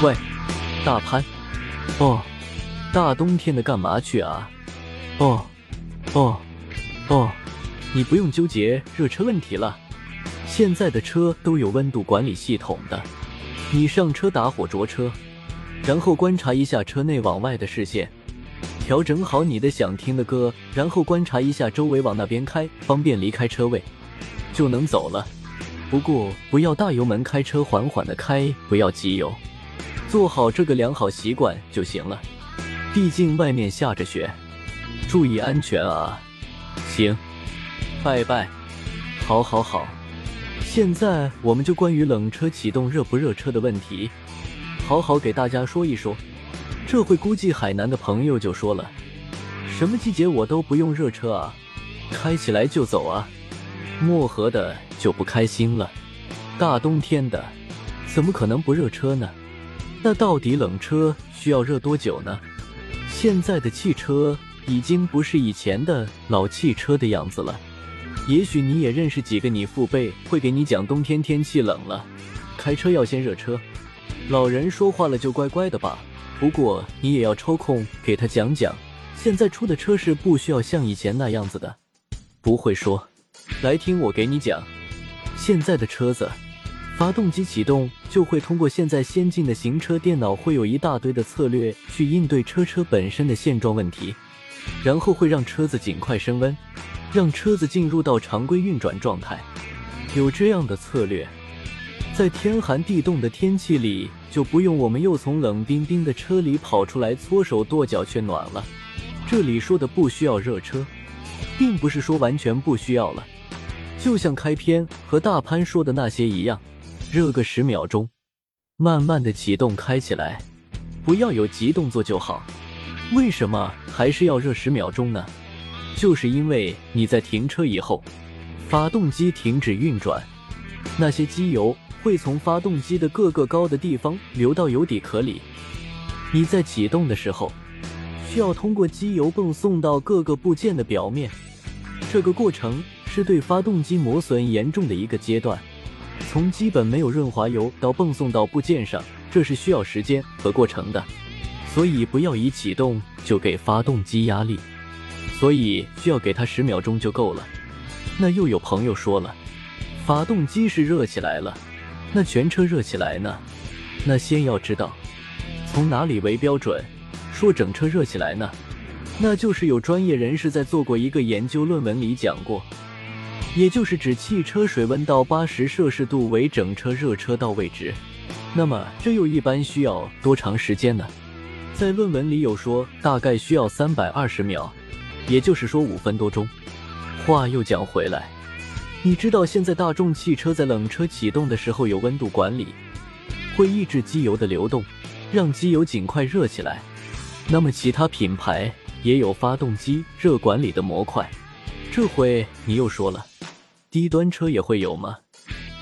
喂，大潘。哦，大冬天的干嘛去啊？哦，哦，哦，你不用纠结热车问题了，现在的车都有温度管理系统的。你上车打火着车，然后观察一下车内往外的视线，调整好你的想听的歌，然后观察一下周围往那边开，方便离开车位，就能走了。不过不要大油门开车，缓缓的开，不要急油。做好这个良好习惯就行了，毕竟外面下着雪，注意安全啊！行，拜拜。好，好，好。现在我们就关于冷车启动热不热车的问题，好好给大家说一说。这会估计海南的朋友就说了，什么季节我都不用热车啊，开起来就走啊。漠河的就不开心了，大冬天的，怎么可能不热车呢？那到底冷车需要热多久呢？现在的汽车已经不是以前的老汽车的样子了。也许你也认识几个你父辈会给你讲冬天天气冷了，开车要先热车。老人说话了就乖乖的吧。不过你也要抽空给他讲讲，现在出的车是不需要像以前那样子的。不会说，来听我给你讲，现在的车子。发动机启动就会通过现在先进的行车电脑，会有一大堆的策略去应对车车本身的现状问题，然后会让车子尽快升温，让车子进入到常规运转状态。有这样的策略，在天寒地冻的天气里，就不用我们又从冷冰冰的车里跑出来搓手跺脚却暖了。这里说的不需要热车，并不是说完全不需要了，就像开篇和大潘说的那些一样。热个十秒钟，慢慢的启动开起来，不要有急动作就好。为什么还是要热十秒钟呢？就是因为你在停车以后，发动机停止运转，那些机油会从发动机的各个高的地方流到油底壳里。你在启动的时候，需要通过机油泵送到各个部件的表面，这个过程是对发动机磨损严重的一个阶段。从基本没有润滑油到泵送到部件上，这是需要时间和过程的，所以不要一启动就给发动机压力，所以需要给它十秒钟就够了。那又有朋友说了，发动机是热起来了，那全车热起来呢？那先要知道从哪里为标准，说整车热起来呢？那就是有专业人士在做过一个研究论文里讲过。也就是指汽车水温到八十摄氏度为整车热车到位置，那么这又一般需要多长时间呢？在论文里有说大概需要三百二十秒，也就是说五分多钟。话又讲回来，你知道现在大众汽车在冷车启动的时候有温度管理，会抑制机油的流动，让机油尽快热起来。那么其他品牌也有发动机热管理的模块，这回你又说了。低端车也会有吗？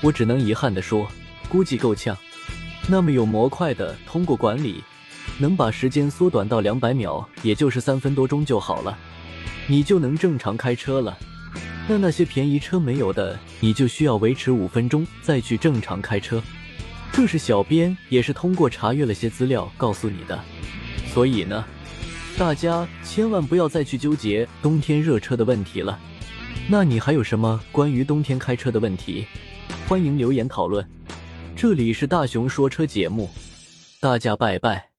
我只能遗憾地说，估计够呛。那么有模块的，通过管理，能把时间缩短到两百秒，也就是三分多钟就好了，你就能正常开车了。那那些便宜车没有的，你就需要维持五分钟再去正常开车。这是小编也是通过查阅了些资料告诉你的。所以呢，大家千万不要再去纠结冬天热车的问题了。那你还有什么关于冬天开车的问题？欢迎留言讨论。这里是大熊说车节目，大家拜拜。